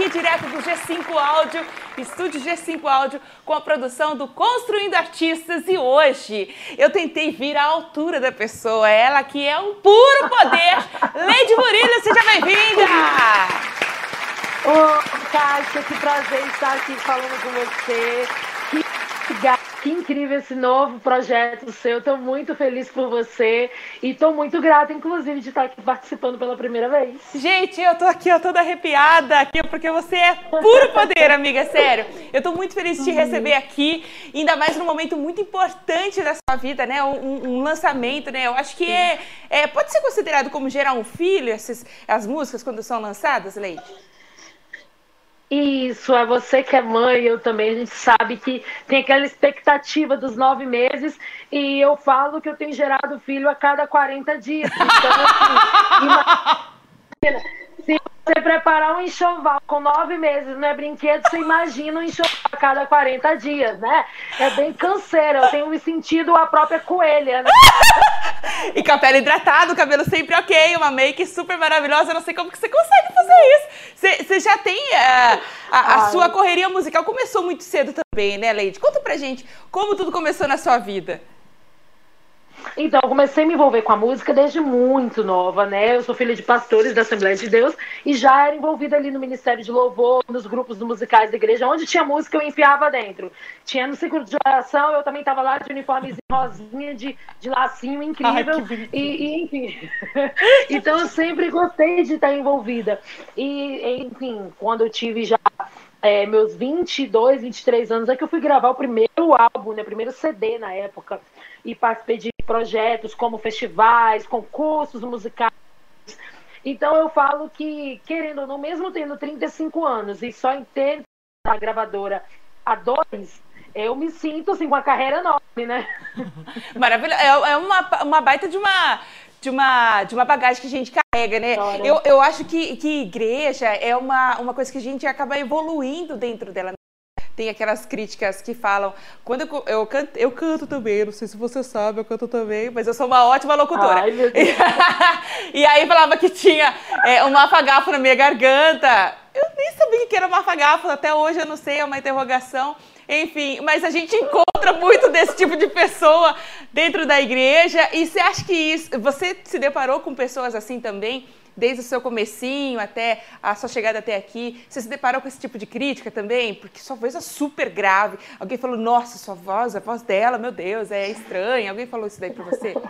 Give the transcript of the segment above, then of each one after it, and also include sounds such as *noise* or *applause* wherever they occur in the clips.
aqui direto do G5 Áudio, estúdio G5 Áudio, com a produção do Construindo Artistas. E hoje eu tentei vir à altura da pessoa, ela que é um puro poder. *laughs* Leide Murilo, seja bem-vinda! Ô, oh, Kátia, que prazer estar aqui falando com você. Que incrível esse novo projeto seu. Estou muito feliz por você e estou muito grata, inclusive, de estar aqui participando pela primeira vez. Gente, eu tô aqui, eu toda arrepiada aqui, porque você é puro poder, amiga, sério. Eu estou muito feliz de te receber aqui, ainda mais num momento muito importante da sua vida, né? Um, um lançamento, né? Eu acho que é, é, pode ser considerado como gerar um filho, essas, as músicas quando são lançadas, Leite? Isso, é você que é mãe, eu também. A gente sabe que tem aquela expectativa dos nove meses e eu falo que eu tenho gerado filho a cada 40 dias. Então, assim, *laughs* imagina, você preparar um enxoval com nove meses, não é brinquedo, você imagina um enxoval a cada 40 dias, né? É bem canseiro, eu tenho me sentido a própria coelha, né? *laughs* e com a pele hidratada, o cabelo sempre ok, uma make super maravilhosa, eu não sei como que você consegue fazer isso. Você, já tem uh, a, a sua correria musical, começou muito cedo também, né, Leide? Conta pra gente como tudo começou na sua vida. Então, eu comecei a me envolver com a música desde muito nova, né? Eu sou filha de pastores da Assembleia de Deus e já era envolvida ali no Ministério de Louvor, nos grupos musicais da igreja, onde tinha música eu enfiava dentro. Tinha no ciclo de oração, eu também estava lá de uniformezinho rosinha, de, de lacinho incrível. Ai, e, e, enfim. *laughs* então, eu sempre gostei de estar envolvida. E, enfim, quando eu tive já é, meus 22, 23 anos, é que eu fui gravar o primeiro álbum, né? O primeiro CD na época e participei de projetos como festivais, concursos musicais. Então eu falo que, querendo ou não, mesmo tendo 35 anos e só em ter a gravadora há dois, eu me sinto assim com a carreira enorme, né? *laughs* Maravilhoso. É, é uma, uma baita de uma, de uma, de uma bagagem que a gente carrega, né? Eu, eu acho que, que igreja é uma, uma coisa que a gente acaba evoluindo dentro dela tem aquelas críticas que falam. Quando eu, eu, canto, eu canto também, não sei se você sabe, eu canto também, mas eu sou uma ótima locutora. Ai, meu Deus. *laughs* e aí falava que tinha é, um mafagafo na minha garganta. Eu nem sabia que era mafagafo, até hoje eu não sei, é uma interrogação. Enfim, mas a gente encontra muito desse tipo de pessoa dentro da igreja. E você acha que isso. Você se deparou com pessoas assim também? Desde o seu comecinho até a sua chegada até aqui, você se deparou com esse tipo de crítica também? Porque sua voz é super grave. Alguém falou, nossa, sua voz, a voz dela, meu Deus, é estranha. Alguém falou isso daí pra você? *laughs*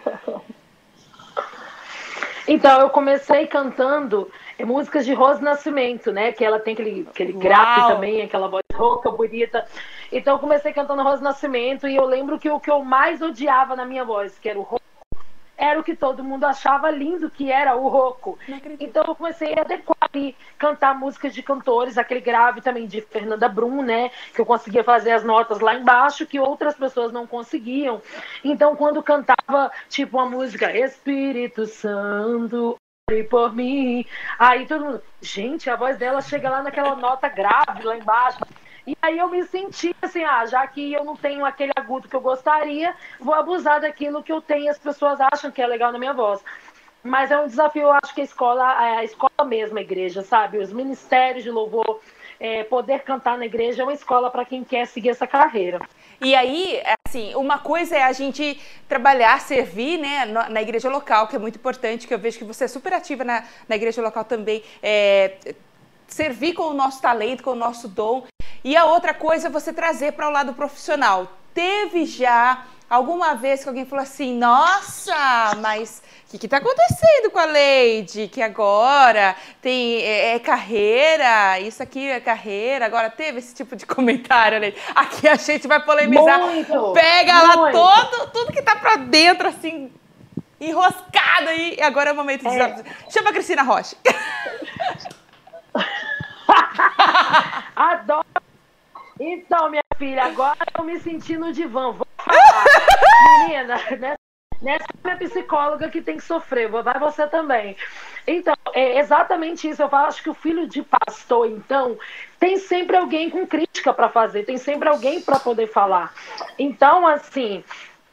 Então, eu comecei cantando músicas de Rose Nascimento, né? Que ela tem aquele, aquele grave também, aquela voz rouca, bonita. Então, eu comecei cantando Rose Nascimento e eu lembro que o que eu mais odiava na minha voz, que era o era o que todo mundo achava lindo, que era o roco. Então eu comecei a adequar e cantar músicas de cantores, aquele grave também de Fernanda Brum, né? Que eu conseguia fazer as notas lá embaixo que outras pessoas não conseguiam. Então quando cantava, tipo, uma música Espírito Santo, por mim. Aí todo mundo, gente, a voz dela chega lá naquela nota grave lá embaixo. E aí eu me senti assim, ah, já que eu não tenho aquele agudo que eu gostaria, vou abusar daquilo que eu tenho e as pessoas acham que é legal na minha voz. Mas é um desafio, eu acho que a escola, a escola mesmo, a igreja, sabe? Os ministérios de louvor, é, poder cantar na igreja é uma escola para quem quer seguir essa carreira. E aí, assim, uma coisa é a gente trabalhar, servir, né, na igreja local, que é muito importante, que eu vejo que você é super ativa na, na igreja local também, é, servir com o nosso talento, com o nosso dom. E a outra coisa é você trazer para o lado profissional. Teve já alguma vez que alguém falou assim: nossa, mas o que está acontecendo com a Lady? Que agora tem é, é, carreira, isso aqui é carreira. Agora teve esse tipo de *laughs* comentário, Lady. Aqui a gente vai polemizar. Muito, Pega muito. lá todo, tudo que está para dentro, assim, enroscado aí. E agora é o momento de. É. Chama a Cristina Rocha. *laughs* *laughs* Adoro então, minha filha, agora eu me senti no divã. Vou *laughs* falar. Menina, nessa, nessa minha psicóloga que tem que sofrer, vai você também. Então, é exatamente isso. Eu falo, acho que o filho de pastor, então, tem sempre alguém com crítica para fazer, tem sempre alguém para poder falar. Então, assim,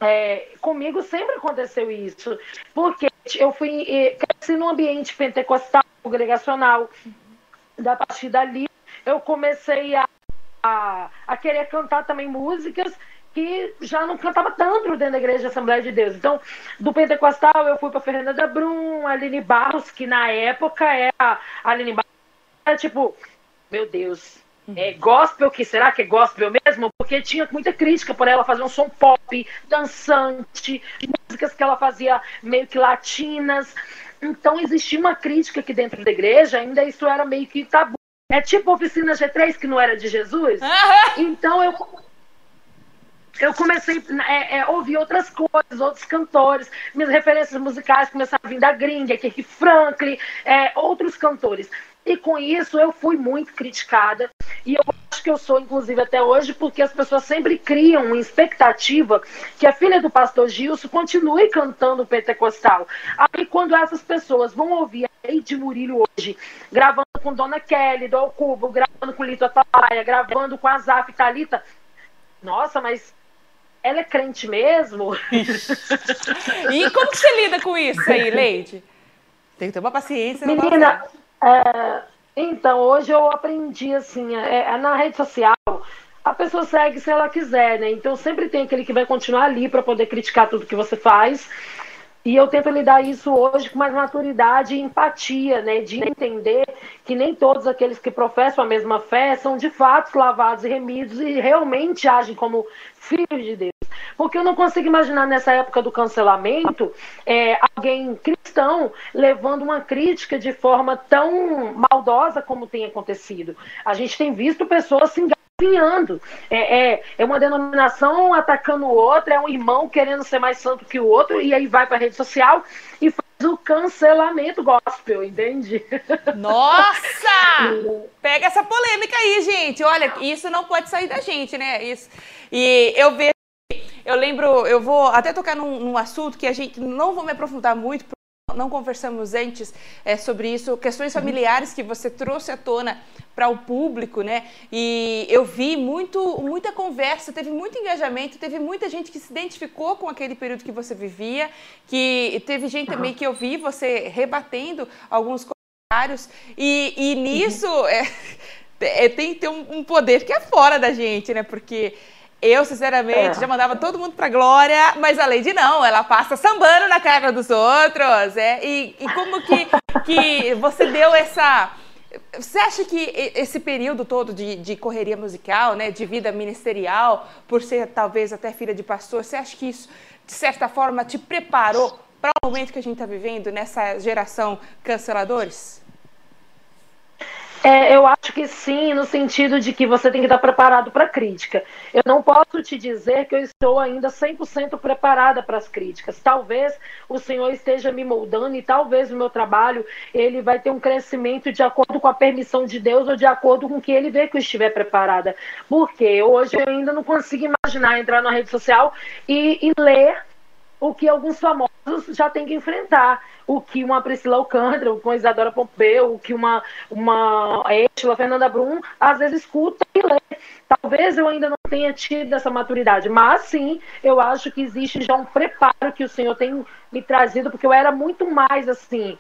é, comigo sempre aconteceu isso, porque eu fui cresci num ambiente pentecostal, congregacional, da partir dali eu comecei a, a, a querer cantar também músicas que já não cantava tanto dentro da igreja Assembleia de Deus. Então, do Pentecostal eu fui para Fernanda da Brum, Aline Barros, que na época era a Aline Barros, era tipo, meu Deus, é gospel, que será que é gospel mesmo? Porque tinha muita crítica por ela fazer um som pop, dançante, músicas que ela fazia meio que latinas. Então existia uma crítica aqui dentro da igreja, ainda isso era meio que tabu. É tipo oficina G3 que não era de Jesus. Então eu eu comecei a é, é, ouvir outras coisas, outros cantores, minhas referências musicais começaram a vir da gringa, Kirk Franklin, é, outros cantores. E com isso eu fui muito criticada. E eu acho que eu sou, inclusive, até hoje, porque as pessoas sempre criam uma expectativa que a filha do pastor Gilson continue cantando pentecostal. Aí, quando essas pessoas vão ouvir a Eide Murilo hoje, gravando com Dona Kelly, do Cubo, gravando com Lito Atalaia, gravando com a Zaf Talita, nossa, mas ela é crente mesmo? *laughs* e como que você lida com isso aí, Leide? Tem que ter uma paciência. Menina, é, então, hoje eu aprendi assim, é, é, na rede social, a pessoa segue se ela quiser, né? Então sempre tem aquele que vai continuar ali para poder criticar tudo que você faz. E eu tento lidar isso hoje com mais maturidade e empatia, né? De entender que nem todos aqueles que professam a mesma fé são de fato lavados e remidos e realmente agem como filhos de Deus. Porque eu não consigo imaginar nessa época do cancelamento é, alguém cristão levando uma crítica de forma tão maldosa como tem acontecido. A gente tem visto pessoas se engatinhando. É, é, é, uma denominação atacando o outro, é um irmão querendo ser mais santo que o outro, e aí vai para a rede social e faz o cancelamento gospel, entende? Nossa! *laughs* Pega essa polêmica aí, gente. Olha, isso não pode sair da gente, né? Isso. E eu vejo. Eu lembro, eu vou até tocar num, num assunto que a gente não vou me aprofundar muito, não conversamos antes é, sobre isso, questões familiares que você trouxe à tona para o público, né? E eu vi muito, muita conversa, teve muito engajamento, teve muita gente que se identificou com aquele período que você vivia, que teve gente também que eu vi você rebatendo alguns comentários, e, e nisso é, *laughs* é, tem que ter um, um poder que é fora da gente, né? Porque eu, sinceramente, é. já mandava todo mundo pra glória, mas a Lady não, ela passa sambando na cara dos outros. É, e, e como que, que você deu essa. Você acha que esse período todo de, de, correria musical, né, de vida ministerial, por ser talvez até filha de pastor, você acha que isso, de certa forma, te preparou para o momento que a gente está vivendo nessa geração canceladores? É, eu acho que sim, no sentido de que você tem que estar preparado para a crítica. Eu não posso te dizer que eu estou ainda 100% preparada para as críticas. Talvez o Senhor esteja me moldando e talvez o meu trabalho ele vai ter um crescimento de acordo com a permissão de Deus ou de acordo com o que ele vê que eu estiver preparada. Porque hoje eu ainda não consigo imaginar entrar na rede social e, e ler o que alguns famosos já têm que enfrentar. O que uma Priscila Alcântara, o que uma Isadora Pompeu, o que uma, uma Estela Fernanda Brum, às vezes escuta e lê. Talvez eu ainda não tenha tido essa maturidade, mas sim, eu acho que existe já um preparo que o Senhor tem me trazido, porque eu era muito mais assim,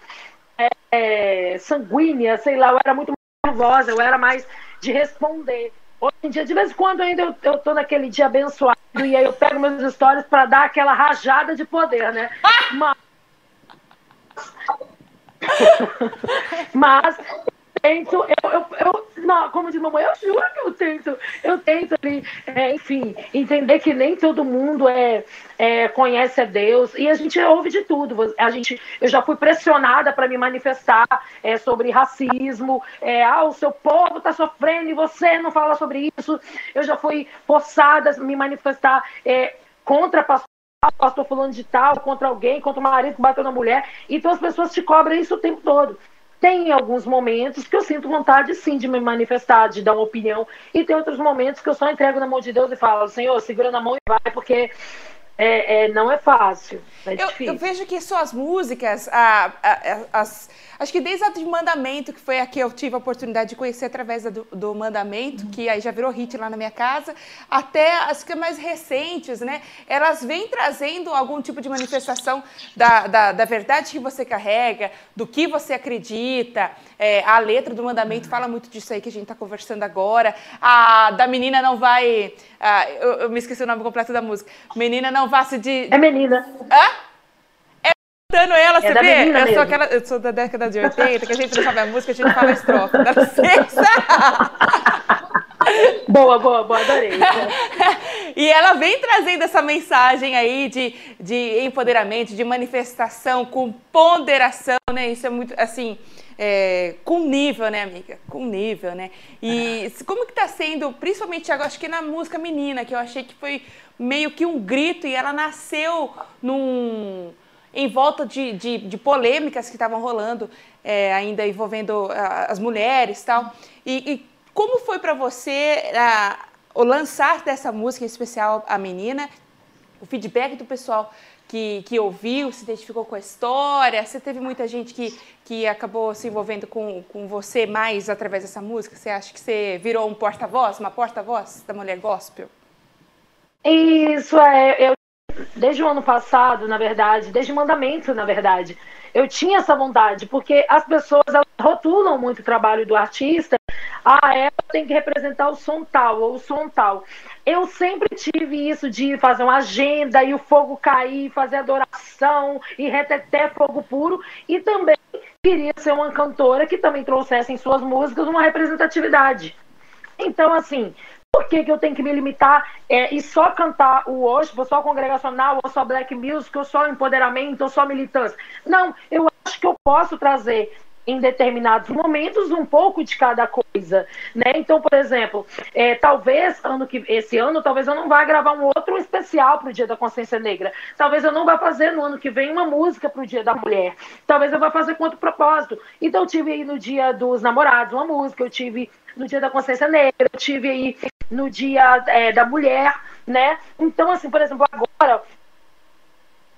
é, sanguínea, sei lá, eu era muito mais nervosa, eu era mais de responder. Hoje em dia, de vez em quando ainda eu, eu tô naquele dia abençoado e aí eu pego meus stories para dar aquela rajada de poder, né? *laughs* Mas, *laughs* mas tento, eu, eu, eu, não, como diz mamãe, eu juro que eu tento, eu tento ali, é, enfim, entender que nem todo mundo é, é, conhece a Deus e a gente ouve de tudo. A gente, eu já fui pressionada para me manifestar é, sobre racismo, é, ah, o seu povo está sofrendo e você não fala sobre isso. Eu já fui forçada a me manifestar é, contra pastor falando de tal, contra alguém, contra o marido que bateu na mulher. Então as pessoas te cobram isso o tempo todo. Tem alguns momentos que eu sinto vontade sim de me manifestar, de dar uma opinião, e tem outros momentos que eu só entrego na mão de Deus e falo, Senhor, segura na mão e vai, porque é, é, não é fácil. É eu, eu, vejo que suas músicas, a, a, as, acho que desde a de Mandamento, que foi a que eu tive a oportunidade de conhecer através do, do Mandamento, uhum. que aí já virou hit lá na minha casa, até as que mais recentes, né? Elas vêm trazendo algum tipo de manifestação da, da, da verdade que você carrega, do que você acredita. É, a letra do Mandamento fala muito disso aí que a gente está conversando agora. A da menina não vai. A, eu, eu, me esqueci o nome completo da música. Menina não vá se de. É menina. Hã? Cantando ela, é você vê? Eu sou, aquela, eu sou da década de 80, que a gente não sabe a música, a gente fala estrofe. Dá licença! *laughs* Boa, boa, boa, adorei. *laughs* e ela vem trazendo essa mensagem aí de, de empoderamento, de manifestação com ponderação, né? Isso é muito, assim, é, com nível, né, amiga? Com nível, né? E como que tá sendo, principalmente agora, acho que na música menina, que eu achei que foi meio que um grito e ela nasceu num em volta de, de, de polêmicas que estavam rolando é, ainda envolvendo as mulheres tal. E, e como foi para você o lançar dessa música em especial a menina, o feedback do pessoal que, que ouviu, se identificou com a história? Você teve muita gente que, que acabou se envolvendo com, com você mais através dessa música? Você acha que você virou um porta-voz, uma porta-voz da mulher gospel? Isso, é. Eu desde o ano passado, na verdade, desde o mandamento, na verdade, eu tinha essa vontade, porque as pessoas rotulam muito o trabalho do artista. Ah, ela tem que representar o som tal ou o som tal. Eu sempre tive isso de fazer uma agenda e o fogo cair, fazer adoração e reteté fogo puro. E também queria ser uma cantora que também trouxesse em suas músicas uma representatividade. Então, assim, por que, que eu tenho que me limitar é, e só cantar o ou só congregacional, ou só black music, ou só empoderamento, ou só militância? Não, eu acho que eu posso trazer em determinados momentos um pouco de cada coisa, né? Então, por exemplo, é, talvez ano que esse ano, talvez eu não vá gravar um outro especial para o Dia da Consciência Negra. Talvez eu não vá fazer no ano que vem uma música para o Dia da Mulher. Talvez eu vá fazer com outro propósito. Então, eu tive aí no Dia dos Namorados uma música, eu tive no Dia da Consciência Negra, eu tive aí no Dia é, da Mulher, né? Então, assim, por exemplo, agora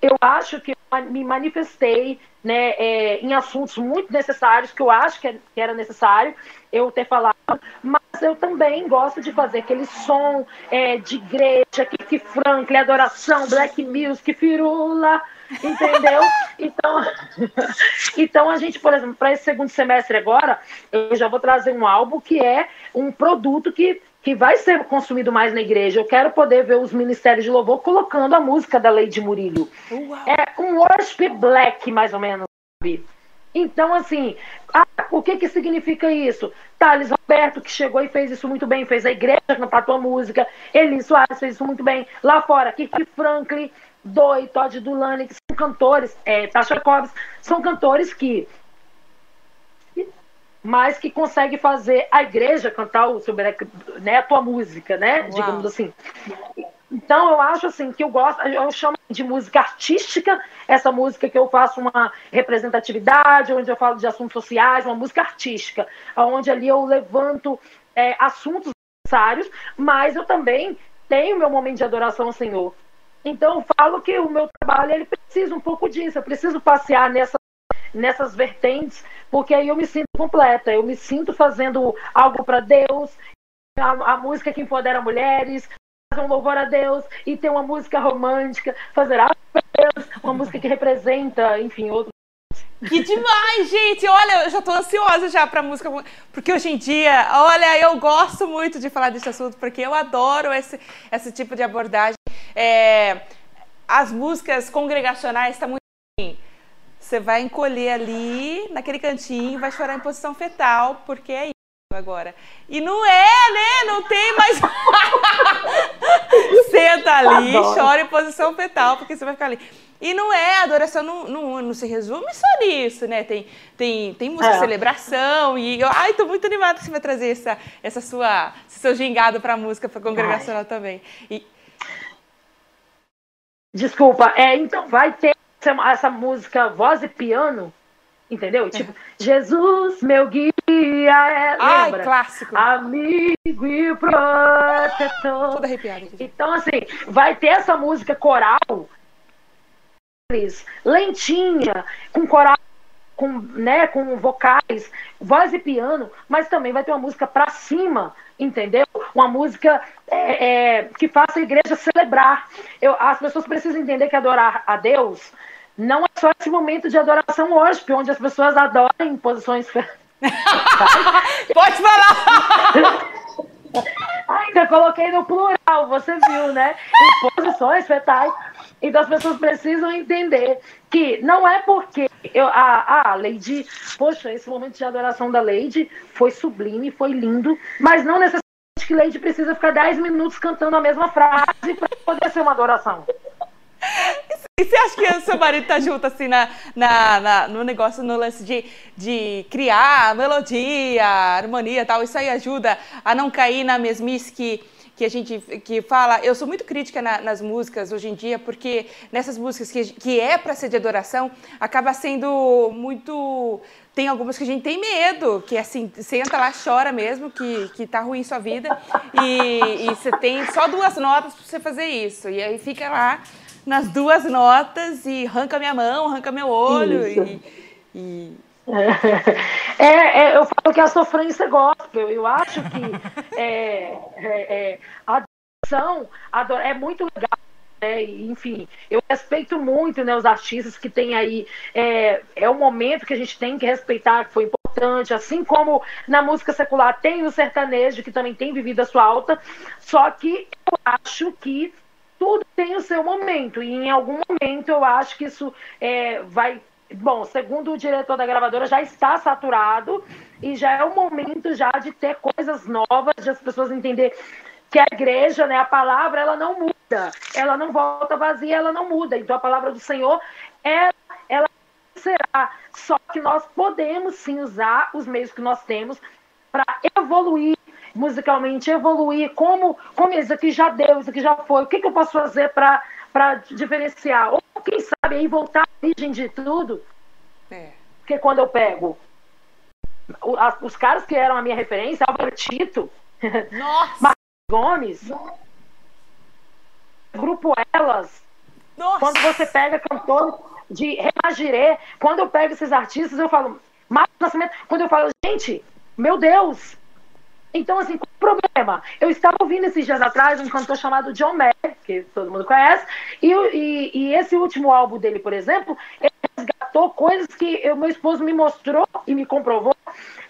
eu acho que eu me manifestei né, é, em assuntos muito necessários, que eu acho que, é, que, era necessário eu ter falado, mas eu também gosto de fazer aquele som é, de igreja, que Franklin, adoração, black music, firula, entendeu? *laughs* Então, *laughs* então a gente, por exemplo, para esse segundo semestre agora, eu já vou trazer um álbum que é um produto que que vai ser consumido mais na igreja. Eu quero poder ver os ministérios de louvor colocando a música da Lady Murilo. Uau. É um worship black, mais ou menos, sabe? Então, assim, ah, o que que significa isso? Thales Roberto, que chegou e fez isso muito bem, fez a igreja cantar tua música. Eli Soares fez isso muito bem. Lá fora, Kiki Franklin, Doi, Todd Dulani, que são cantores, é, Tasha Cobbs, são cantores que mas que consegue fazer a igreja cantar o seu né, a tua música, né? Uau. Digamos assim. Então eu acho assim que eu gosto, eu chamo de música artística, essa música que eu faço uma representatividade, onde eu falo de assuntos sociais, uma música artística, onde ali eu levanto é, assuntos necessários, mas eu também tenho meu momento de adoração ao Senhor. Então eu falo que o meu trabalho ele precisa um pouco disso, eu preciso passear nessa nessas vertentes, porque aí eu me sinto completa, eu me sinto fazendo algo para Deus, a, a, música que empodera mulheres, fazer um louvor a Deus e ter uma música romântica, fazer algo Deus, uma música que representa, enfim, outro que demais, gente! Olha, eu já tô ansiosa já pra música, porque hoje em dia, olha, eu gosto muito de falar desse assunto, porque eu adoro esse, esse tipo de abordagem. É, as músicas congregacionais estão tá muito você vai encolher ali, naquele cantinho, vai chorar em posição fetal, porque é isso agora. E não é, né? Não tem mais. *laughs* Senta ali, Adoro. chora em posição fetal, porque você vai ficar ali. E não é, a adoração não, não, não se resume só nisso, né? Tem, tem, tem música é. celebração e eu, ai, tô muito animada que você vai trazer essa, essa sua, esse seu gingado pra música, pra congregacional ai. também. E... Desculpa, é, então vai ter essa música voz e piano, entendeu? Tipo, Jesus, meu guia, é. Ai, lembra? clássico. Amigo e protetor. Toda arrepiada. aqui. Então, assim, vai ter essa música coral, lentinha, com coral, com, né, com vocais, voz e piano, mas também vai ter uma música pra cima, entendeu? Uma música é, é, que faça a igreja celebrar. Eu, as pessoas precisam entender que adorar a Deus não é só esse momento de adoração hoje, onde as pessoas adoram em posições. *laughs* Pode falar! *laughs* Ainda coloquei no plural, você viu, né? Em posições fetais. Então as pessoas precisam entender que não é porque eu, a, a Lady, poxa, esse momento de adoração da Lady foi sublime, foi lindo, mas não necessariamente que Lady precisa ficar 10 minutos cantando a mesma frase para poder ser uma adoração. E você acha que o seu marido tá junto, assim, na, na, na, no negócio, no lance de, de criar melodia, harmonia tal? Isso aí ajuda a não cair na mesmice que, que a gente que fala. Eu sou muito crítica na, nas músicas hoje em dia, porque nessas músicas que, que é para ser de adoração, acaba sendo muito. Tem algumas que a gente tem medo, que assim, senta lá, chora mesmo, que, que tá ruim sua vida, e, e você tem só duas notas para você fazer isso. E aí fica lá nas duas notas e arranca minha mão, arranca meu olho e, e... É, é, eu falo que a sofrência é gospel. Eu acho que é, é, é a adoração é muito legal. Né? Enfim, eu respeito muito né, os artistas que têm aí. É, é um momento que a gente tem que respeitar, que foi importante. Assim como na música secular tem o sertanejo, que também tem vivido a sua alta. Só que eu acho que tudo tem o seu momento, e em algum momento eu acho que isso é, vai. Bom, segundo o diretor da gravadora, já está saturado e já é o momento já de ter coisas novas, de as pessoas entender que a igreja, né, a palavra, ela não muda, ela não volta vazia, ela não muda. Então a palavra do Senhor, ela, ela será. Só que nós podemos sim usar os meios que nós temos para evoluir musicalmente, evoluir, como, como isso aqui já deu, isso aqui já foi, o que, que eu posso fazer para diferenciar? Ou quem sabe aí voltar à origem de tudo. É. Porque quando eu pego os caras que eram a minha referência, Albert Tito, Nossa. *laughs* Gomes, Grupo Elas, Nossa. quando você pega cantores de Remagiré, quando eu pego esses artistas, eu falo, Marcos Nascimento, quando eu falo, gente, meu Deus, então, assim, qual o problema? Eu estava ouvindo esses dias atrás um cantor chamado John Mayer, que todo mundo conhece, e, e, e, esse último álbum dele, por exemplo, ele resgatou coisas que o meu esposo me mostrou e me comprovou,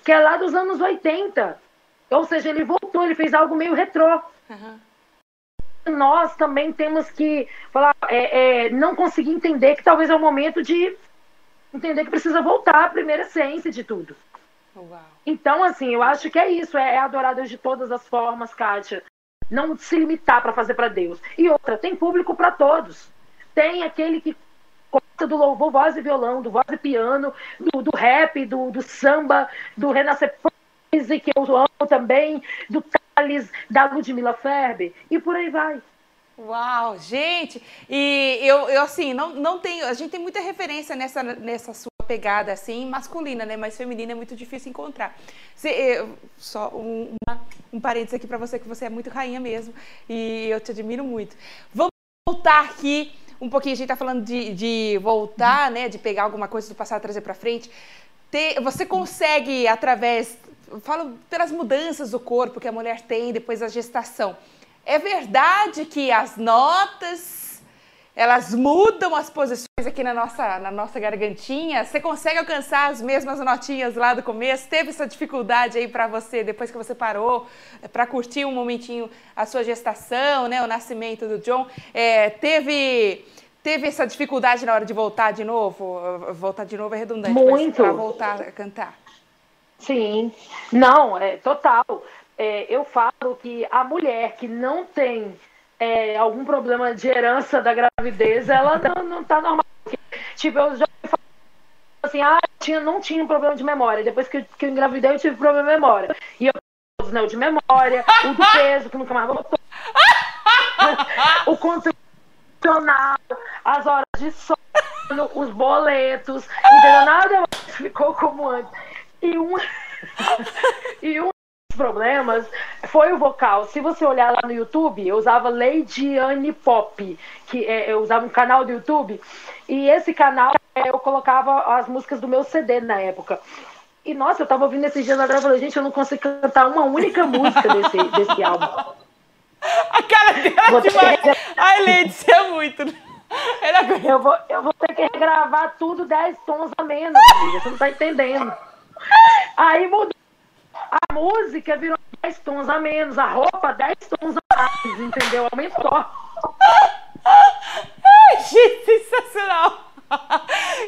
que é lá dos anos 80. Ou seja, ele voltou, ele fez algo meio retrô. Uhum. Nós também temos que falar, é, é, não conseguir entender que talvez é o momento de entender que precisa voltar à primeira essência de tudo. Uau. Então, assim, eu acho que é isso, é, é adorar Deus de todas as formas, Kátia. Não se limitar para fazer para Deus. E outra, tem público para todos. Tem aquele que gosta do louvor, voz e violão, do voz e piano, do, do rap, do, do, samba, do Renascer que eu amo também, do Thales, da Ludmilla Ferber, e por aí vai. Uau, gente! E eu, eu assim, não, não tenho. A gente tem muita referência nessa, nessa sua pegada assim, masculina, né? Mas feminina é muito difícil encontrar. Se, eu, só um, uma, um parênteses aqui para você, que você é muito rainha mesmo. E eu te admiro muito. Vamos voltar aqui um pouquinho. A gente tá falando de, de voltar, né? De pegar alguma coisa do passado e trazer para frente. Ter, você consegue, através. Falo pelas mudanças do corpo que a mulher tem depois da gestação é verdade que as notas elas mudam as posições aqui na nossa, na nossa gargantinha. Você consegue alcançar as mesmas notinhas lá do começo? Teve essa dificuldade aí para você depois que você parou para curtir um momentinho a sua gestação, né, o nascimento do John? É, teve teve essa dificuldade na hora de voltar de novo? Voltar de novo é redundante, Muito. para voltar a cantar. Sim, não, é total é, eu falo que a mulher que não tem é, algum problema de herança da gravidez, ela não, não tá normal. Tipo, eu já falo assim, ah, tinha, não tinha um problema de memória. Depois que, que eu engravidei, eu tive problema de memória. E eu né, o de memória, o do peso, que nunca mais voltou. o condicional, as horas de sono, os boletos, entendeu? Nada ficou como antes. E um *laughs* e um problemas foi o vocal. Se você olhar lá no YouTube, eu usava Lady Anne Pop, que é, eu usava um canal do YouTube, e esse canal é, eu colocava as músicas do meu CD na época. E nossa, eu tava ouvindo esses dias atrás e falei, gente, eu não consigo cantar uma única música desse, *laughs* desse álbum. A cara dela você... demais. Ai, Lady, você é muito. Eu vou, eu vou ter que regravar tudo 10 tons a menos, amiga. Você não tá entendendo. Aí mudou. A música virou 10 tons a menos, a roupa 10 tons a mais, entendeu? Aumentou. *laughs* Ai, gente, sensacional.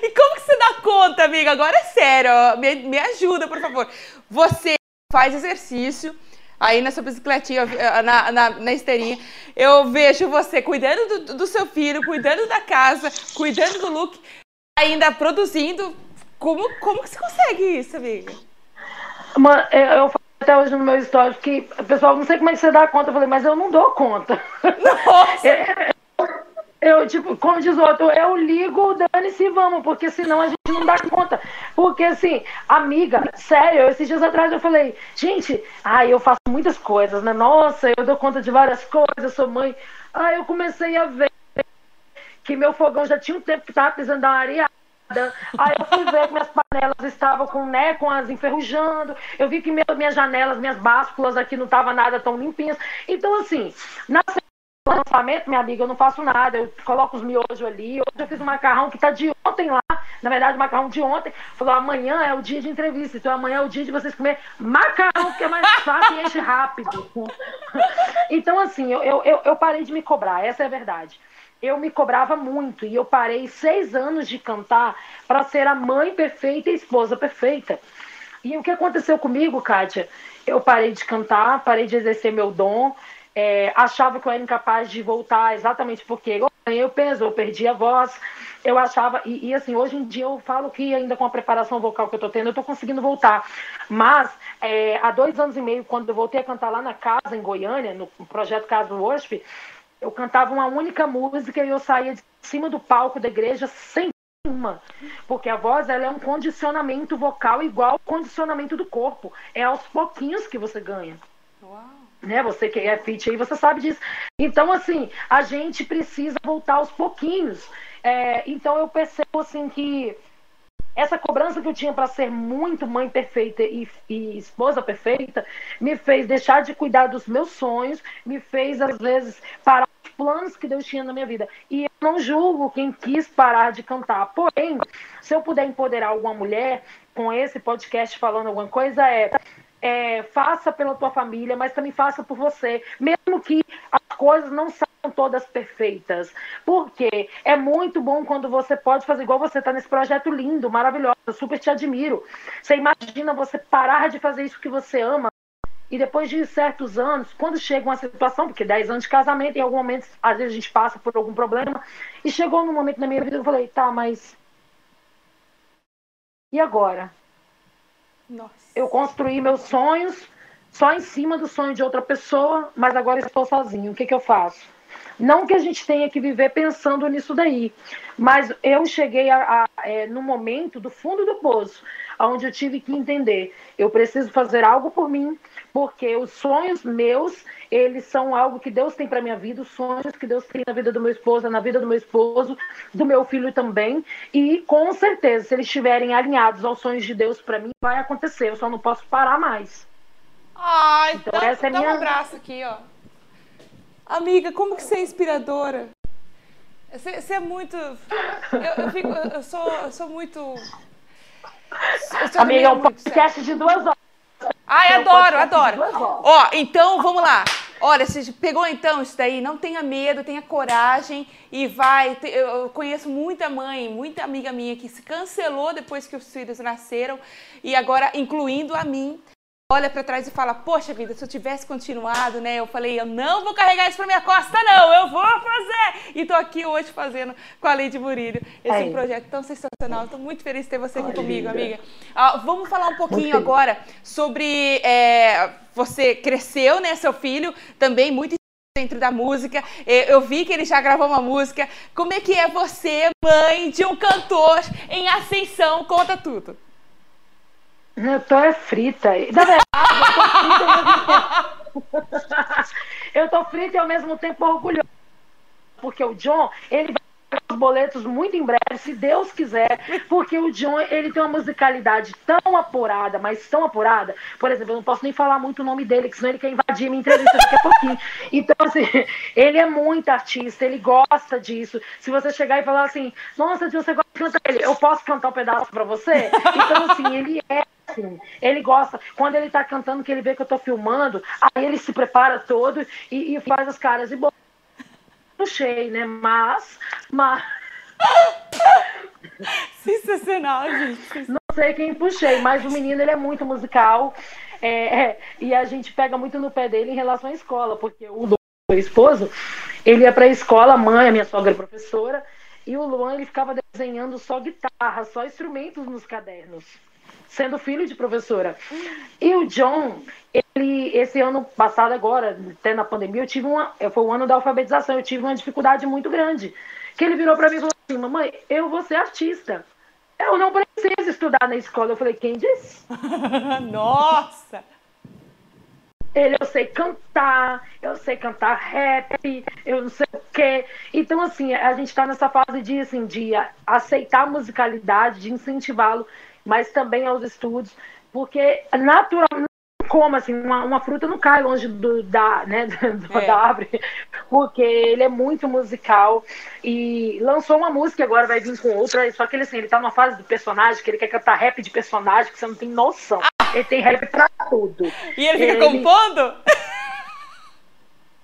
E como que você dá conta, amiga? Agora é sério, me, me ajuda, por favor. Você faz exercício aí na sua bicicletinha, na, na, na esteirinha, eu vejo você cuidando do, do, seu filho, cuidando da casa, cuidando do look, ainda produzindo. Como, como que você consegue isso, amiga? Mano, eu falo até hoje no meu story que pessoal não sei como é que você dá conta. Eu falei, mas eu não dou conta. Nossa! *laughs* É, eu, tipo, como diz o outro, eu ligo, dane-se vamos, porque senão a gente não dá conta. Porque, assim, amiga, sério, esses dias atrás eu falei, gente, ai, eu faço muitas coisas, né? Nossa, eu dou conta de várias coisas, sou mãe. Aí eu comecei a ver que meu fogão já tinha um tempo que estava precisando dar uma areada. Aí eu fui ver que minhas panelas estavam com, né, com as enferrujando. Eu vi que minhas janelas, minhas básculas aqui não estavam nada tão limpinhas. Então, assim, na lançamento, minha amiga, eu não faço nada, eu coloco os miojos ali. Hoje eu fiz um macarrão que tá de ontem lá, na verdade, o macarrão de ontem. Falou, amanhã é o dia de entrevista, então amanhã é o dia de vocês comer macarrão, que é mais fácil e enche rápido. *laughs* então, assim, eu, eu, eu parei de me cobrar, essa é a verdade. Eu me cobrava muito e eu parei seis anos de cantar para ser a mãe perfeita e esposa perfeita. E o que aconteceu comigo, Kátia? Eu parei de cantar, parei de exercer meu dom, é, achava que eu era incapaz de voltar exatamente porque eu ganhei o peso, eu perdi a voz. Eu achava, e, e, assim, hoje em dia eu falo que ainda com a preparação vocal que eu tô tendo, eu tô conseguindo voltar. Mas é, há dois anos e meio, quando eu voltei a cantar lá na casa, em Goiânia, no projeto Casa Worship, eu cantava uma única música e eu saía de cima do palco da igreja sem uma, porque a voz ela é um condicionamento vocal igual ao condicionamento do corpo. É aos pouquinhos que você ganha. Uau né? Você que é fit aí, você sabe disso. Então, assim, a gente precisa voltar aos pouquinhos. É, então, eu percebo, assim, que essa cobrança que eu tinha para ser muito mãe perfeita e, e, esposa perfeita me fez deixar de cuidar dos meus sonhos, me fez, às vezes, parar os planos que Deus tinha na minha vida. E eu não julgo quem quis parar de cantar. Porém, se eu puder empoderar alguma mulher com esse podcast falando alguma coisa, é é, faça pela tua família, mas também faça por você, mesmo que coisas não sejam todas perfeitas. Porque é muito bom quando você pode fazer igual você está nesse projeto lindo, maravilhoso, eu super te admiro. Você imagina você parar de fazer isso que você ama e depois de certos anos, quando chega uma situação, porque 10 anos de casamento, em algum momento, às vezes a gente passa por algum problema, e chegou num momento na minha vida que eu falei, tá, mas. E agora? Nossa. Eu construí meus sonhos só em cima do sonho de outra pessoa, mas agora estou sozinho. O que, que eu faço? Não que a gente tenha que viver pensando nisso daí, mas eu cheguei a, a, é, no momento do fundo do poço, onde eu tive que entender: eu preciso fazer algo por mim, porque os sonhos meus, eles são algo que Deus tem para minha vida, os sonhos que Deus tem na vida do meu esposo, na vida do meu esposo, do meu filho também, e com certeza, se eles estiverem alinhados aos sonhos de Deus para mim, vai acontecer, eu só não posso parar mais. Ai, então, dá, essa é dá minha... um abraço aqui, ó. Amiga, como que você é inspiradora? Você, você é muito. Eu, eu, fico, eu, sou, eu sou muito. Eu sou Amiga, é um podcast de duas horas. Ai, adoro, adoro. Ó, então vamos lá. Olha, você pegou então isso daí, não tenha medo, tenha coragem e vai. Eu conheço muita mãe, muita amiga minha que se cancelou depois que os filhos nasceram e agora, incluindo a mim, olha para trás e fala: Poxa vida, se eu tivesse continuado, né? Eu falei: Eu não vou carregar isso para minha costa, não, eu vou fazer. E tô aqui hoje fazendo com a Lady Burilho esse Aí. projeto tão sensacional. Estou muito feliz de ter você aqui comigo, amiga. Ah, vamos falar um pouquinho agora sobre. É, você cresceu, né? Seu filho também muito dentro da música. Eu vi que ele já gravou uma música. Como é que é você, mãe de um cantor em ascensão? Conta tudo. Eu tô é frita. Na verdade, eu tô frita ao mesmo tempo. eu tô frita e ao mesmo tempo orgulhosa. Porque o John, ele vai os boletos muito em breve, se Deus quiser, porque o John ele tem uma musicalidade tão apurada, mas tão apurada. Por exemplo, eu não posso nem falar muito o nome dele, que senão ele quer invadir minha entrevista daqui a pouquinho. Então, assim, ele é muito artista, ele gosta disso. Se você chegar e falar assim, nossa, John, você gosta de cantar ele, eu posso cantar um pedaço para você? Então, assim, ele é assim, ele gosta. Quando ele tá cantando, que ele vê que eu tô filmando, aí ele se prepara todo e, e faz as caras. E bom, puxei, né? Mas, mas. *laughs* Sensacional, gente. Não sei quem puxei, mas o menino ele é muito musical. É, é, e a gente pega muito no pé dele em relação à escola, porque o Luan, meu esposo, ele ia para a escola, a mãe, a minha sogra é professora, e o Luan ele ficava desenhando só guitarra, só instrumentos nos cadernos sendo filho de professora. E o John, ele, esse ano passado agora, até na pandemia, eu tive uma, foi o ano da alfabetização, eu tive uma dificuldade muito grande. Que ele virou para mim e falou assim, mamãe, eu vou ser artista. Eu não preciso estudar na escola. Eu falei, quem disse? *laughs* Nossa! Ele, eu sei cantar, eu sei cantar rap, eu não sei o quê. Então, assim, a gente está nessa fase de, assim, de aceitar a musicalidade, de incentivá-lo mas também aos estudos, porque naturalmente como assim, uma, uma, fruta não cai longe do, da, né, *laughs* do, é. da árvore, porque ele é muito musical e lançou uma música agora vai vir com outra, só que ele assim, ele tá numa fase do personagem que ele quer cantar rap de personagem que você não tem noção. Ah. Ele tem rap pra tudo. E ele fica ele... compondo?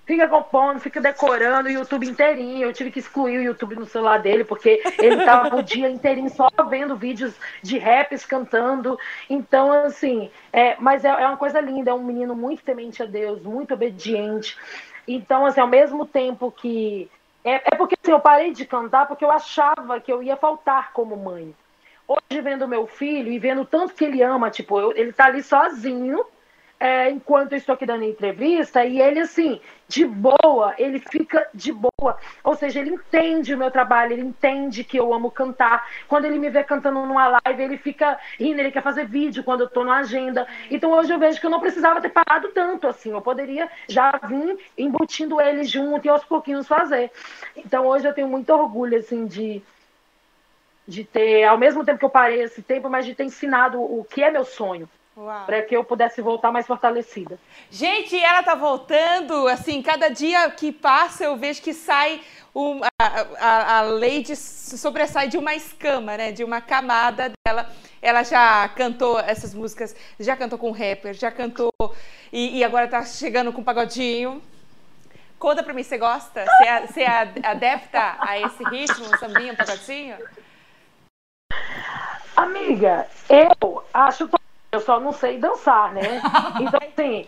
Fica compondo, fica decorando o YouTube inteirinho. Eu tive que excluir o YouTube no celular dele, porque ele tava o dia inteirinho só vendo vídeos de raps cantando. Então, assim, é, mas é, é uma coisa linda, é um menino muito temente a Deus, muito obediente. Então, assim, ao mesmo tempo que. É, é porque assim, eu parei de cantar porque eu achava que eu ia faltar como mãe. Hoje, vendo meu filho e vendo tanto que ele ama, tipo, eu, ele tá ali sozinho é, enquanto eu estou aqui dando entrevista, e ele, assim, de boa, ele fica de boa. Ou seja, ele entende o meu trabalho, ele entende que eu amo cantar. Quando ele me vê cantando numa live, ele fica rindo, ele quer fazer vídeo quando eu estou na agenda. Então hoje eu vejo que eu não precisava ter parado tanto assim. Eu poderia já vir embutindo ele junto e aos pouquinhos fazer. Então hoje eu tenho muito orgulho, assim, de de ter, ao mesmo tempo que eu parei esse tempo, mas de ter ensinado o que é meu sonho para que eu pudesse voltar mais fortalecida. Gente, ela tá voltando, assim, cada dia que passa eu vejo que sai um, a, a, a Lady sobressai de uma escama, né? De uma camada dela. Ela já cantou essas músicas, já cantou com rapper, já cantou e, e agora tá chegando com pagodinho. Conta pra mim, você gosta? Você é, é adepta a esse ritmo, um sambinho, um pagodinho? Amiga, eu acho eu só não sei dançar, né? *laughs* Então, assim.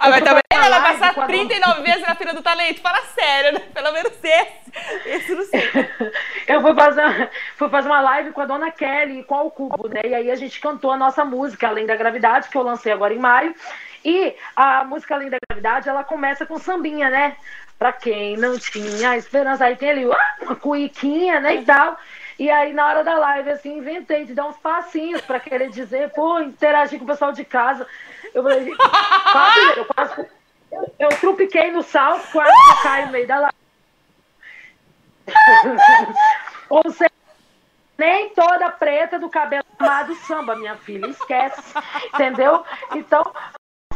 Ah, mas também ela vai passar 39 vezes na fila do talento. Fala sério, né? Pelo menos esse. Esse não sei. *laughs* eu fui fazer, fui fazer uma live com a dona Kelly com o Cubo, né? E aí a gente cantou a nossa música, Além da Gravidade, que eu lancei agora em maio. E a música Além da Gravidade, ela começa com sambinha, né? Pra quem não tinha esperança. Aí tem ali uma cuiquinha, né? E tal. E aí, na hora da live, assim, inventei de dar uns passinhos para querer dizer, pô, interagir com o pessoal de casa. Eu falei, eu quase. Eu, eu trupiquei no salto, quase que caio no meio da live. *laughs* Ou seja, nem toda preta do cabelo amado samba, minha filha, esquece, entendeu? Então,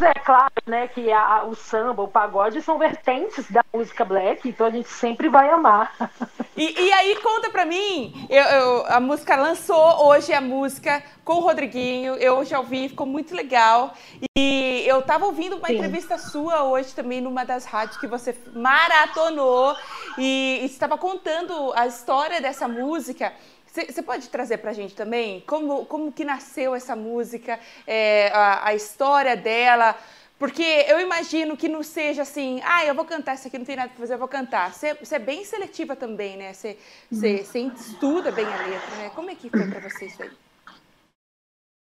é claro, né, que a, o samba, o pagode são vertentes da música black, então a gente sempre vai amar. *laughs* E, e aí, conta pra mim, eu, eu, a música lançou hoje a música com o Rodriguinho, eu já ouvi, ficou muito legal. E eu tava ouvindo uma Sim. entrevista sua hoje também numa das rádios que você maratonou e estava contando a história dessa música. Você pode trazer para a gente também como, como que nasceu essa música, é, a, a, história dela? Porque eu imagino que não seja assim, ah, eu vou cantar isso aqui, não tem nada para fazer, eu vou cantar. Você é bem seletiva também, né? Você uhum. estuda bem a letra, né? Como é que foi para você isso aí?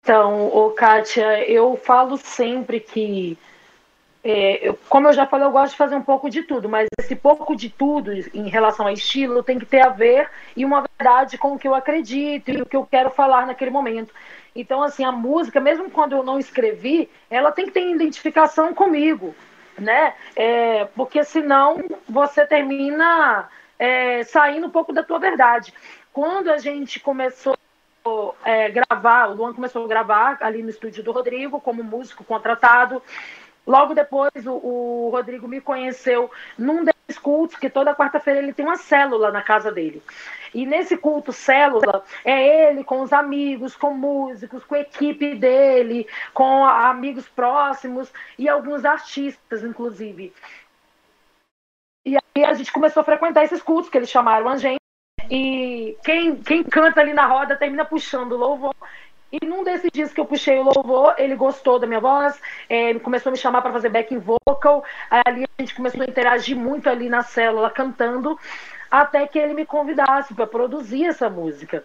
Então, ô Kátia, eu falo sempre que é, eu, como eu já falei, eu gosto de fazer um pouco de tudo, mas esse pouco de tudo em relação a estilo tem que ter a ver e uma verdade com o que eu acredito e o que eu quero falar naquele momento. Então, assim, a música, mesmo quando eu não escrevi, ela tem que ter identificação comigo, né? É, porque senão você termina é, saindo um pouco da tua verdade. Quando a gente começou é, gravar, o Luan começou a gravar ali no estúdio do Rodrigo como músico contratado. Logo depois, o, o Rodrigo me conheceu num desses cultos, que toda quarta-feira ele tem uma célula na casa dele. E nesse culto célula, é ele com os amigos, com músicos, com a equipe dele, com amigos próximos e alguns artistas, inclusive. E aí a gente começou a frequentar esses cultos que eles chamaram a gente. E quem, quem canta ali na roda termina puxando louvor. E num desses dias que eu puxei o louvor, ele gostou da minha voz, é, começou a me chamar para fazer backing vocal. Ali a gente começou a interagir muito ali na célula cantando, até que ele me convidasse para produzir essa música.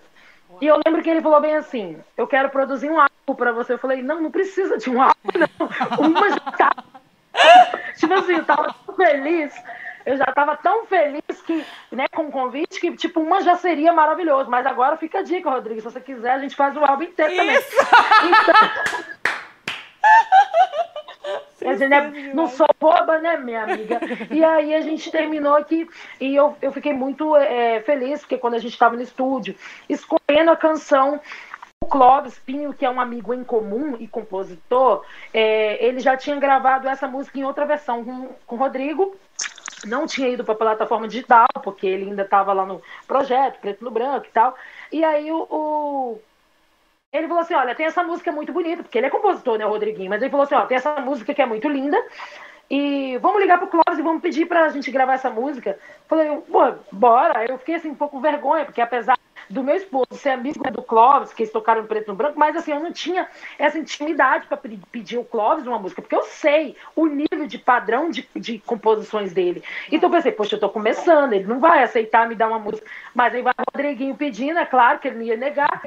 E eu lembro que ele falou bem assim: Eu quero produzir um álbum para você. Eu falei: Não, não precisa de um álbum, não. Uma já tá. *laughs* tipo assim, eu tava feliz eu já estava tão feliz que, né, com o convite que, tipo, uma já seria maravilhoso. Mas agora fica a dica, Rodrigo. Se você quiser, a gente faz o álbum inteiro também. Isso. Então... *laughs* A gente, né, não sou boba, né, minha amiga? E aí a gente terminou aqui e eu, eu fiquei muito é, feliz, porque quando a gente estava no estúdio, escolhendo a canção, o Clóvis Pinho, que é um amigo em comum e compositor, é, ele já tinha gravado essa música em outra versão com, com o Rodrigo, não tinha ido para a plataforma digital, porque ele ainda estava lá no projeto, preto no branco e tal. E aí o, o, ele falou assim: olha, tem essa música muito bonita, porque ele é compositor, né, o Rodriguinho, mas ele falou assim: ó, tem essa música que é muito linda. E vamos ligar pro Clóvis e vamos pedir pra gente gravar essa música. Falei, pô, bora. Eu fiquei assim, um pouco com vergonha, porque apesar do meu esposo ser amigo do Clóvis, que eles tocaram no preto no branco, mas assim, eu não tinha essa intimidade para pedir o Clóvis uma música, porque eu sei o nível de padrão de, de composições dele. Então eu pensei, poxa, eu tô começando, ele não vai aceitar me dar uma música. Mas aí vai o Rodriguinho pedindo, é claro que ele não ia negar.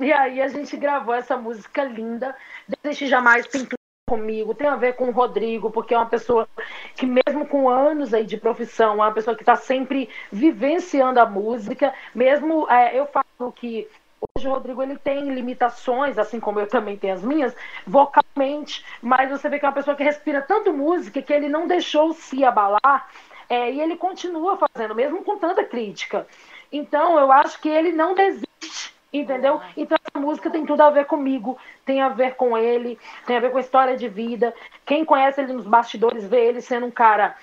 E aí a gente gravou essa música linda, Deixe Jamais Pintura comigo, tem a ver com o Rodrigo, porque é uma pessoa que mesmo com anos aí de profissão, é uma pessoa que está sempre vivenciando a música, mesmo é, eu falo que hoje o Rodrigo ele tem limitações, assim como eu também tenho as minhas, vocalmente, mas você vê que é uma pessoa que respira tanto música que ele não deixou se abalar é, e ele continua fazendo, mesmo com tanta crítica. Então eu acho que ele não desiste Entendeu? Então essa música tem tudo a ver comigo, tem a ver com ele, tem a ver com a história de vida. Quem conhece ele nos bastidores vê ele sendo um cara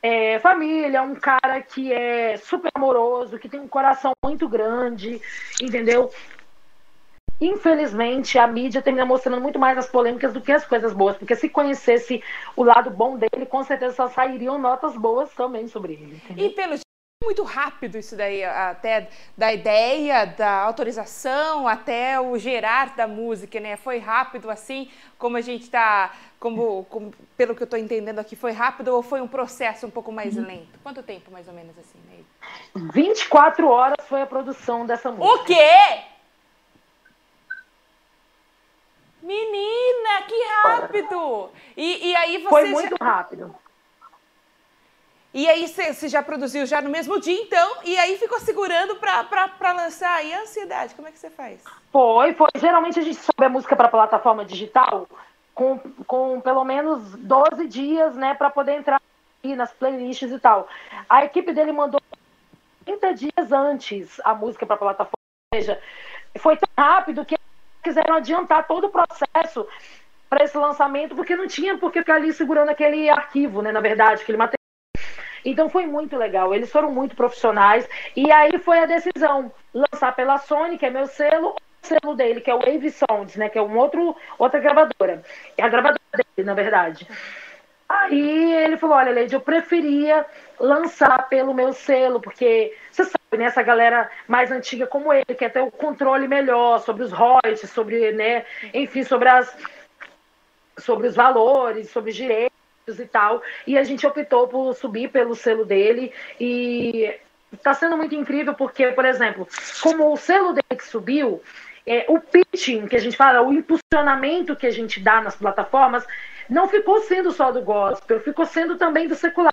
é, família, um cara que é super amoroso, que tem um coração muito grande, entendeu? Infelizmente, a mídia termina mostrando muito mais as polêmicas do que as coisas boas, porque se conhecesse o lado bom dele, com certeza só sairiam notas boas também sobre ele. Entendeu? E pelo muito rápido isso daí, até da ideia, da autorização, até o gerar da música, né? Foi rápido assim, como a gente está, como, como, pelo que eu estou entendendo aqui, foi rápido ou foi um processo um pouco mais uhum. lento? Quanto tempo mais ou menos assim? Né? 24 horas foi a produção dessa música. O quê? Menina, que rápido! E, e aí você. Foi muito já... rápido. E aí você já produziu já no mesmo dia, então, e aí ficou segurando para lançar. E a ansiedade, como é que você faz? Foi, foi. Geralmente a gente sobe a música para plataforma digital com, com pelo menos 12 dias, né, para poder entrar nas playlists e tal. A equipe dele mandou 30 dias antes a música para plataforma. Ou seja, foi tão rápido que quiseram adiantar todo o processo para esse lançamento, porque não tinha por que ficar ali segurando aquele arquivo, né, na verdade, aquele material então foi muito legal. Eles foram muito profissionais. E aí foi a decisão: lançar pela Sony, que é meu selo, o selo dele, que é o Wave Sounds, né? Que é um outro, outra gravadora. É a gravadora dele, na verdade. Aí ele falou: olha, Leide, eu preferia lançar pelo meu selo, porque você sabe, né, essa galera mais antiga como ele, quer ter o controle melhor sobre os royalties, sobre, né, enfim, sobre as sobre os valores, sobre os direitos e tal. E a gente optou por subir pelo selo dele e está sendo muito incrível porque, por exemplo, como o selo dele que subiu, é, o pitching que a gente fala, o impulsionamento que a gente dá nas plataformas, não ficou sendo só do gospel, ficou sendo também do secular.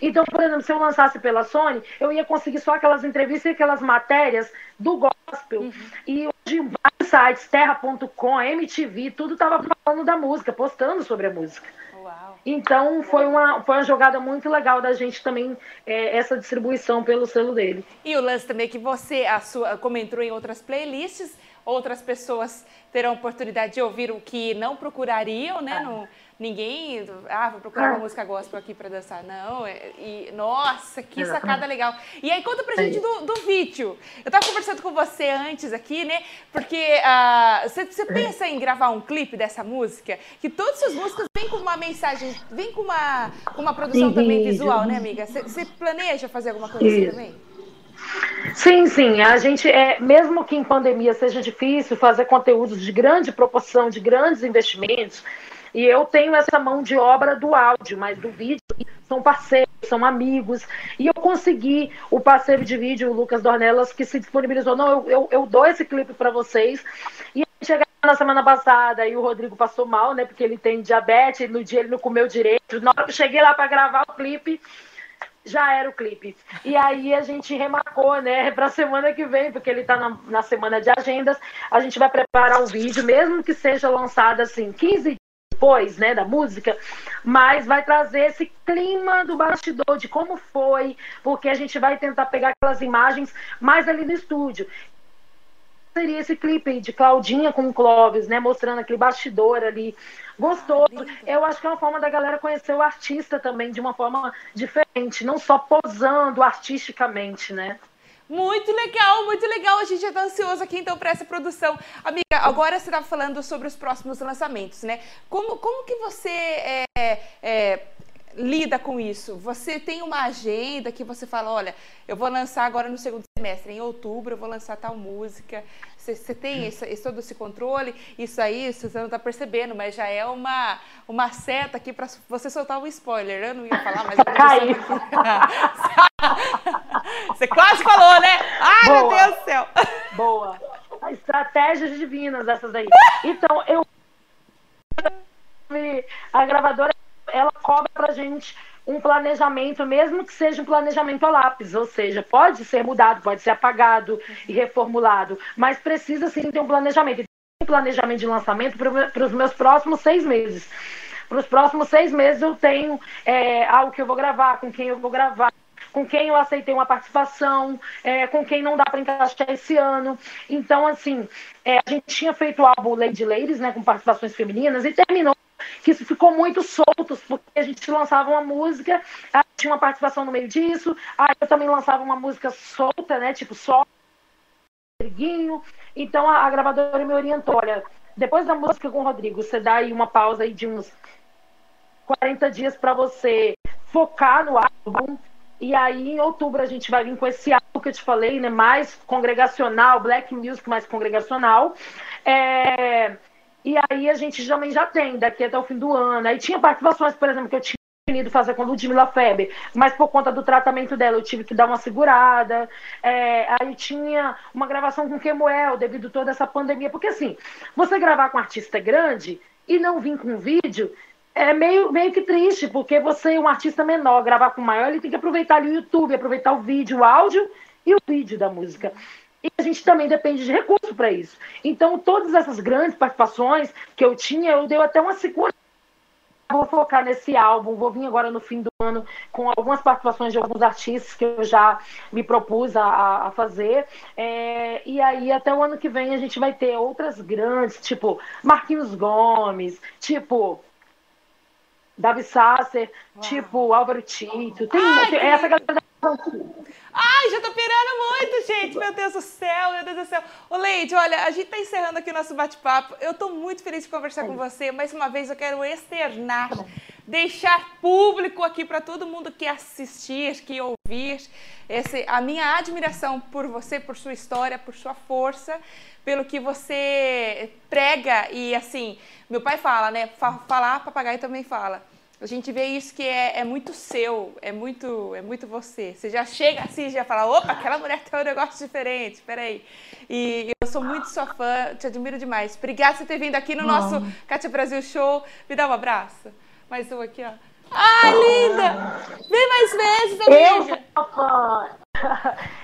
Então, por exemplo, se eu lançasse pela Sony, eu ia conseguir só aquelas entrevistas e aquelas matérias do gospel. Uhum. E hoje, vários sites, terra.com, MTV, tudo estava falando da música, postando sobre a música. Uau. Então foi uma, foi uma jogada muito legal da gente também, é, essa distribuição pelo selo dele. E o lance também é que você, a sua, como entrou em outras playlists, outras pessoas terão oportunidade de ouvir o que não procurariam, né? Ah. No, ninguém, ah, vou procurar uma ah. música gospel aqui para dançar. Não, é, e nossa, que sacada legal. E aí conta pra gente do, do vídeo. Eu tava conversando com você antes aqui, né? Porque uh, você, você pensa em gravar um clipe dessa música, que todas as músicas vêm com uma mensagem, vêm com uma, com uma produção também visual, né, amiga? Você, você planeja fazer alguma coisa assim também? Sim, sim. A gente é, mesmo que em pandemia seja difícil fazer conteúdos de grande proporção, de grandes investimentos, e eu tenho essa mão de obra do áudio, mas do vídeo são parceiros, são amigos. E eu consegui o parceiro de vídeo, o Lucas Dornelas, que se disponibilizou. Não, eu, eu, eu dou esse clipe para vocês. E chegar na semana passada e o Rodrigo passou mal, né? Porque ele tem diabetes, no dia ele não comeu direito. Na hora que eu cheguei lá para gravar o clipe, já era o clipe. E aí a gente remarcou, né, *laughs* para a semana que vem, porque ele está na, na, semana de agendas. A gente vai preparar um vídeo, mesmo que seja lançado assim 15 depois, né, da música, mas vai trazer esse clima do bastidor, de como foi, porque a gente vai tentar pegar aquelas imagens mais ali no estúdio. Seria esse clipe de Claudinha com o Clóvis, né, mostrando aquele bastidor ali, gostoso. Eu acho que é uma forma da galera conhecer o artista também de uma forma diferente, não só posando artisticamente, né? Muito legal, muito legal. A gente já tá ansioso aqui então para essa produção. Amiga, agora você estava falando sobre os próximos lançamentos, né? Como, como que você é, é, lida com isso? Você tem uma agenda que você fala, olha, eu vou lançar agora no segundo semestre, em outubro eu vou lançar tal música. Você, você tem esse, esse, todo esse controle? Isso aí você não está percebendo, mas já é uma, uma seta aqui para você soltar um spoiler. Eu não ia falar, mas eu. *laughs* Você quase falou, né? Ai, Boa. meu Deus do céu. Boa. Estratégias divinas essas aí. Então, eu. A gravadora, ela cobra pra gente um planejamento, mesmo que seja um planejamento a lápis, ou seja, pode ser mudado, pode ser apagado e reformulado, mas precisa sim ter um planejamento. Um planejamento de lançamento para os meus próximos seis meses. Para os próximos seis meses eu tenho é, algo que eu vou gravar, com quem eu vou gravar, com quem eu aceitei uma participação, é, com quem não dá para encaixar esse ano. Então, assim, é, a gente tinha feito o álbum Lady Ladies, né, com participações femininas, e terminou que isso ficou muito solto, porque a gente lançava uma música, tinha uma participação no meio disso, aí eu também lançava uma música solta, né, tipo só. Então a, a gravadora me orientou, olha, depois da música com o Rodrigo, você dá aí uma pausa aí de uns 40 dias para você focar no álbum, e aí, em outubro, a gente vai vir com esse álbum que eu te falei, né? Mais congregacional, black music mais congregacional. É... E aí a gente também já tem, daqui até o fim do ano. Aí tinha participações, por exemplo, que eu tinha definido fazer com Ludmilla Feber, mas por conta do tratamento dela eu tive que dar uma segurada. É, aí tinha uma gravação com Kemuel devido a toda essa pandemia. Porque assim, você gravar com um artista grande e não vir com vídeo, é meio, meio que triste, porque você, um artista menor, gravar com maior, ele tem que aproveitar ali o YouTube, aproveitar o vídeo, o áudio e o vídeo da música. E a gente também depende de recurso para isso. Então, todas essas grandes participações que eu tinha, eu dei até uma segunda. Vou focar nesse álbum, vou vir agora no fim do ano com algumas participações de alguns artistas que eu já me propus a, a fazer. É, e aí, até o ano que vem, a gente vai ter outras grandes, tipo Marquinhos Gomes, tipo Davi Sasser, Uau. tipo Álvaro Tito. Tem, Ai, tem essa galera. Ai, já tô pirando muito, gente. Meu Deus do céu, meu Deus do céu. Ô, Leide, olha, a gente tá encerrando aqui o nosso bate-papo. Eu tô muito feliz de conversar com você. Mais uma vez, eu quero externar, deixar público aqui para todo mundo que assistir, que ouvir, esse, a minha admiração por você, por sua história, por sua força, pelo que você prega. E assim, meu pai fala, né? Falar, papagaio também fala a gente vê isso que é, é, muito seu, é muito, é muito você. Você já chega assim, já fala, opa, aquela mulher tem um negócio diferente, peraí. E eu sou muito sua fã, te admiro demais. Obrigada por ter vindo aqui no nosso Cátia Brasil Show. Me dá um abraço. Mais um aqui, ó. Ai, linda! Vem mais vezes, amiga.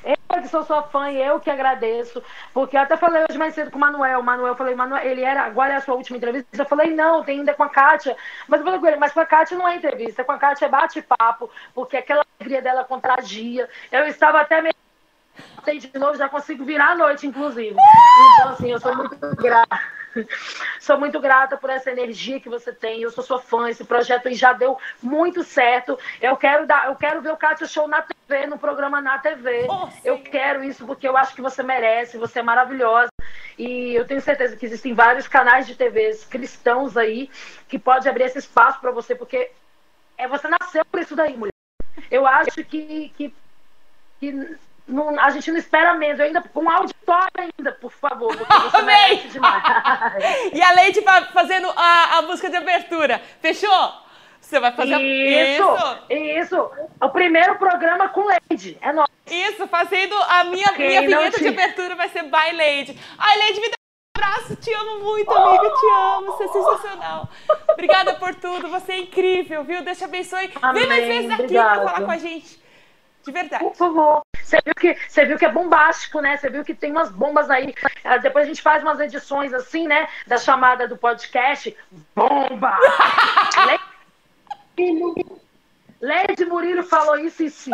Eu que sou sua fã e eu que agradeço. Porque eu até falei hoje mais cedo com o Manuel. O Manuel, eu falei, Manuel, ele era, agora é a sua última entrevista. Eu falei, não, tem ainda com a Kátia. Mas eu falei com ele, mas com a Kátia não é entrevista, com a Kátia é bate-papo, porque aquela alegria dela contagia. Eu estava até meio de novo, já consigo virar à noite, inclusive. Então, assim, eu sou muito grata. *laughs* Sou muito grata por essa energia que você tem. Eu sou sua fã. Esse projeto aí já deu muito certo. Eu quero dar, eu quero ver o Kátia Show na TV, no programa na TV. Oh, eu quero isso porque eu acho que você merece. Você é maravilhosa. E eu tenho certeza que existem vários canais de TVs cristãos aí que pode abrir esse espaço para você, porque é você nasceu por isso daí, mulher. Eu acho que, que, que não, a gente não espera menos, ainda com auditório ainda, por favor, *laughs* demais. *laughs* e a Leite fazendo a, a música de abertura. Fechou? Você vai fazer isso, isso. Isso. O primeiro programa com Leide. É nosso. Isso, fazendo a minha, minha vinheta te... de abertura vai ser by Leide. Ai, Leide, me dá um abraço. Te amo muito, amiga. Te amo. Você é sensacional. Obrigada por tudo. Você é incrível, viu? Deus te abençoe. Amém. Vem mais vezes aqui Obrigada. pra falar com a gente. De verdade. Por favor. Você viu, que, você viu que é bombástico, né? Você viu que tem umas bombas aí. Ah, depois a gente faz umas edições assim, né? Da chamada do podcast. Bomba! *laughs* Led Murilo falou isso e isso.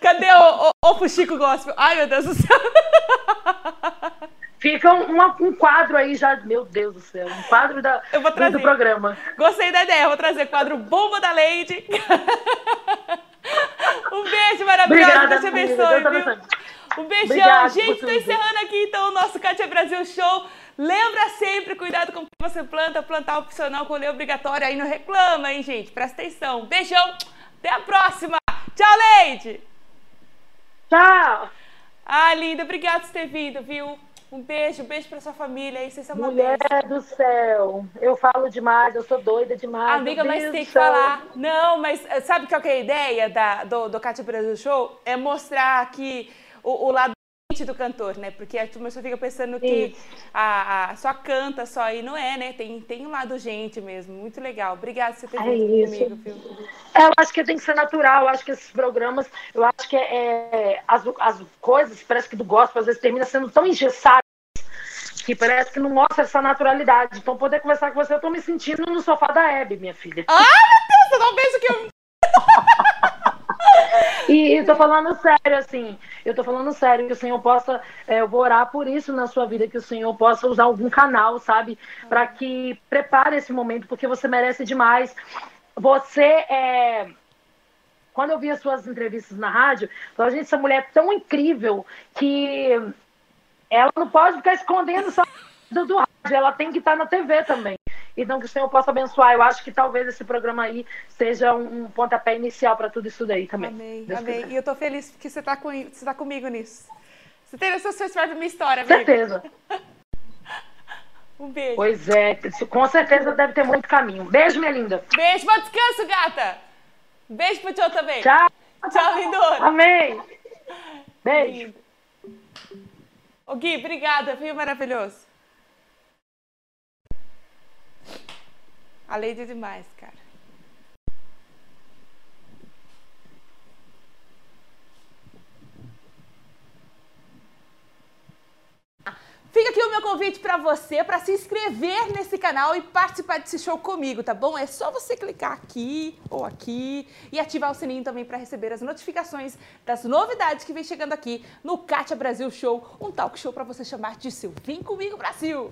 Cadê o, o, o Fuxico Gospel? Ai, meu Deus do céu. Fica um, um, quadro aí já, meu Deus do céu, um quadro da, do programa. Gostei da ideia, eu vou trazer quadro Bomba da Lady. *laughs* um beijo maravilhoso, Obrigada, Deus te abençoe, viu? Um beijão. Obrigada Gente, tô encerrando aqui então o nosso Kátia Brasil Show. Lembra sempre, cuidado com o que você planta, plantar opcional, colher obrigatório, aí não reclama, hein, gente? Presta atenção. Beijão, até a próxima. Tchau, Leide. Tchau. Ah, linda, obrigada por ter vindo, viu? Um beijo, um beijo pra sua família aí, vocês são uma Mulher do céu, eu falo demais, eu sou doida demais. Amiga, mas tem que falar. Não, mas eh, sabe qual que é a ideia da, do, do Cátia Brasil Show? É mostrar que o, o lado do cantor, né? Porque a turma só fica pensando que a, a, só canta só e não é, né? Tem, tem um lado gente mesmo. Muito legal. Obrigada por você ter é vindo comigo, viu? É, eu acho que tem que ser natural. Eu acho que esses programas, eu acho que é, é as, as coisas, parece que do gospel, às vezes termina sendo tão engessadas que parece que não mostra essa naturalidade. Então, poder conversar com você, eu tô me sentindo no sofá da Hebe, minha filha. Ah, meu Deus, você não pensa que eu. E eu tô falando sério, assim, eu tô falando sério, que o Senhor possa, é, eu vou orar por isso na sua vida, que o Senhor possa usar algum canal, sabe, para que prepare esse momento, porque você merece demais. Você é. Quando eu vi as suas entrevistas na rádio, eu falei, gente, essa mulher é tão incrível que ela não pode ficar escondendo só do, *laughs* do rádio, ela tem que estar na TV também. Então, que o Senhor possa abençoar. Eu acho que talvez esse programa aí seja um, um pontapé inicial para tudo isso daí também. Amém, Deus amém. Quiser. E eu tô feliz porque você está com, você tá comigo nisso. Você tem essa sua história minha história, amiga. Certeza. *laughs* um beijo. Pois é, com certeza deve ter muito caminho. Beijo, minha linda. Beijo, bom descanso, gata. Beijo pro tio também. Tchau. Tchau, lindona. Amém. *laughs* Beijo. Ô Gui, obrigada, viu? Maravilhoso. A lei de demais, cara. Fica aqui o meu convite para você para se inscrever nesse canal e participar desse show comigo, tá bom? É só você clicar aqui ou aqui e ativar o sininho também para receber as notificações das novidades que vem chegando aqui no Kátia Brasil Show, um talk show para você chamar de seu Vem Comigo Brasil!